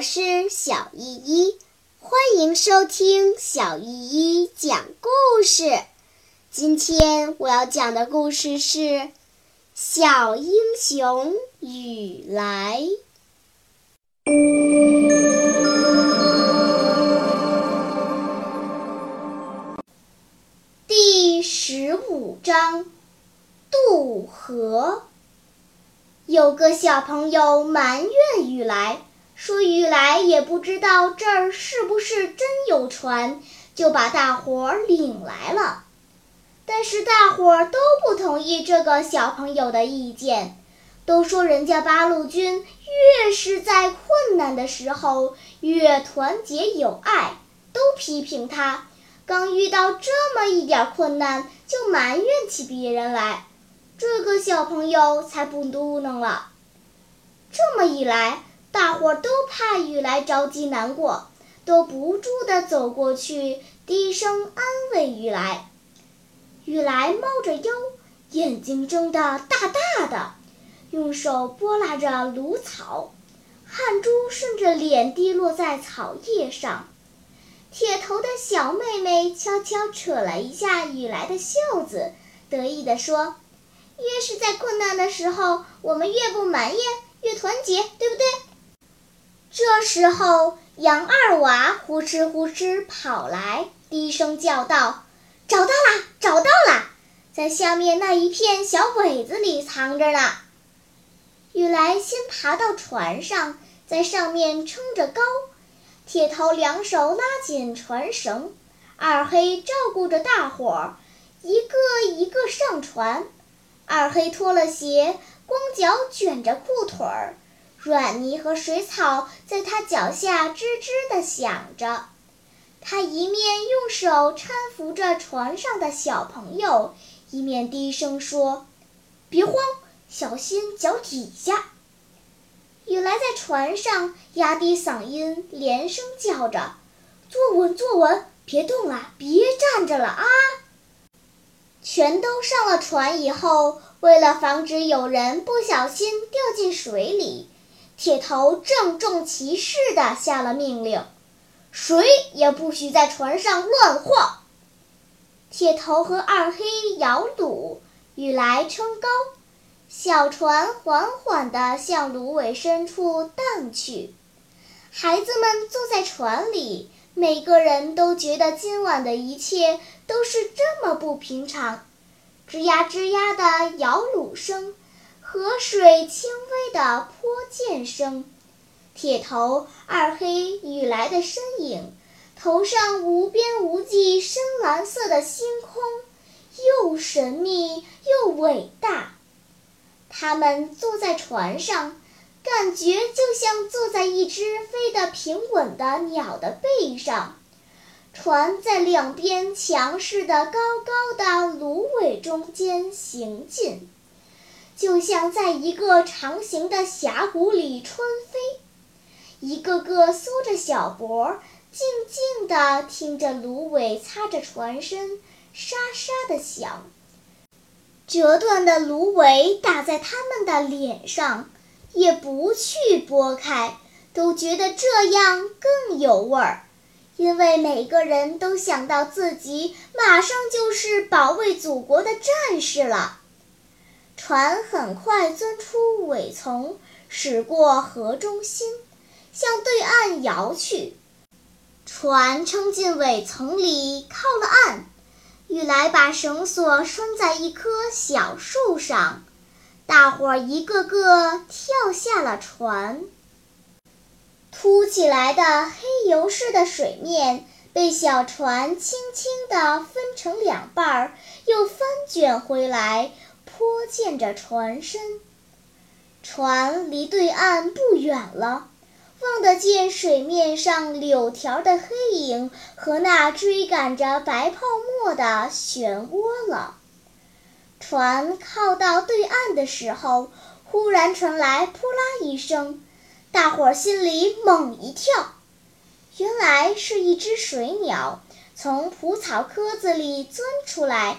我是小依依，欢迎收听小依依讲故事。今天我要讲的故事是《小英雄雨来》第十五章：渡河。有个小朋友埋怨雨来。说雨来也不知道这儿是不是真有船，就把大伙儿领来了。但是大伙儿都不同意这个小朋友的意见，都说人家八路军越是在困难的时候越团结友爱，都批评他刚遇到这么一点困难就埋怨起别人来。这个小朋友才不嘟囔了。这么一来。大伙都怕雨来着急难过，都不住地走过去，低声安慰雨来。雨来猫着腰，眼睛睁得大大的，用手拨拉着芦草，汗珠顺着脸滴落在草叶上。铁头的小妹妹悄悄扯了一下雨来的袖子，得意地说：“越是在困难的时候，我们越不埋怨，越团结，对不对？”这时候，杨二娃呼哧呼哧跑来，低声叫道：“找到啦，找到啦，在下面那一片小苇子里藏着呢。”雨来先爬到船上，在上面撑着篙，铁头两手拉紧船绳，二黑照顾着大伙儿，一个一个上船。二黑脱了鞋，光脚卷着裤腿儿。软泥和水草在他脚下吱吱地响着，他一面用手搀扶着船上的小朋友，一面低声说：“别慌，小心脚底下。”雨来在船上压低嗓音，连声叫着：“坐稳，坐稳，别动了，别站着了啊！”全都上了船以后，为了防止有人不小心掉进水里。铁头郑重其事地下了命令：“谁也不许在船上乱晃。”铁头和二黑摇橹，雨来撑篙，小船缓缓地向芦苇深处荡去。孩子们坐在船里，每个人都觉得今晚的一切都是这么不平常。吱呀吱呀的摇橹声。河水轻微的泼溅声，铁头、二黑、雨来的身影，头上无边无际深蓝色的星空，又神秘又伟大。他们坐在船上，感觉就像坐在一只飞得平稳的鸟的背上。船在两边强势的高高的芦苇中间行进。就像在一个长形的峡谷里穿飞，一个个缩着小脖，静静地听着芦苇擦着船身沙沙的响。折断的芦苇打在他们的脸上，也不去拨开，都觉得这样更有味儿，因为每个人都想到自己马上就是保卫祖国的战士了。船很快钻出苇丛，驶过河中心，向对岸摇去。船撑进苇丛里，靠了岸。雨来把绳索拴在一棵小树上，大伙一个个跳下了船。凸起来的黑油似的水面被小船轻轻地分成两半儿，又翻卷回来。拖溅着船身，船离对岸不远了，望得见水面上柳条的黑影和那追赶着白泡沫的漩涡了。船靠到对岸的时候，忽然传来“扑啦”一声，大伙儿心里猛一跳，原来是一只水鸟从蒲草窠子里钻出来。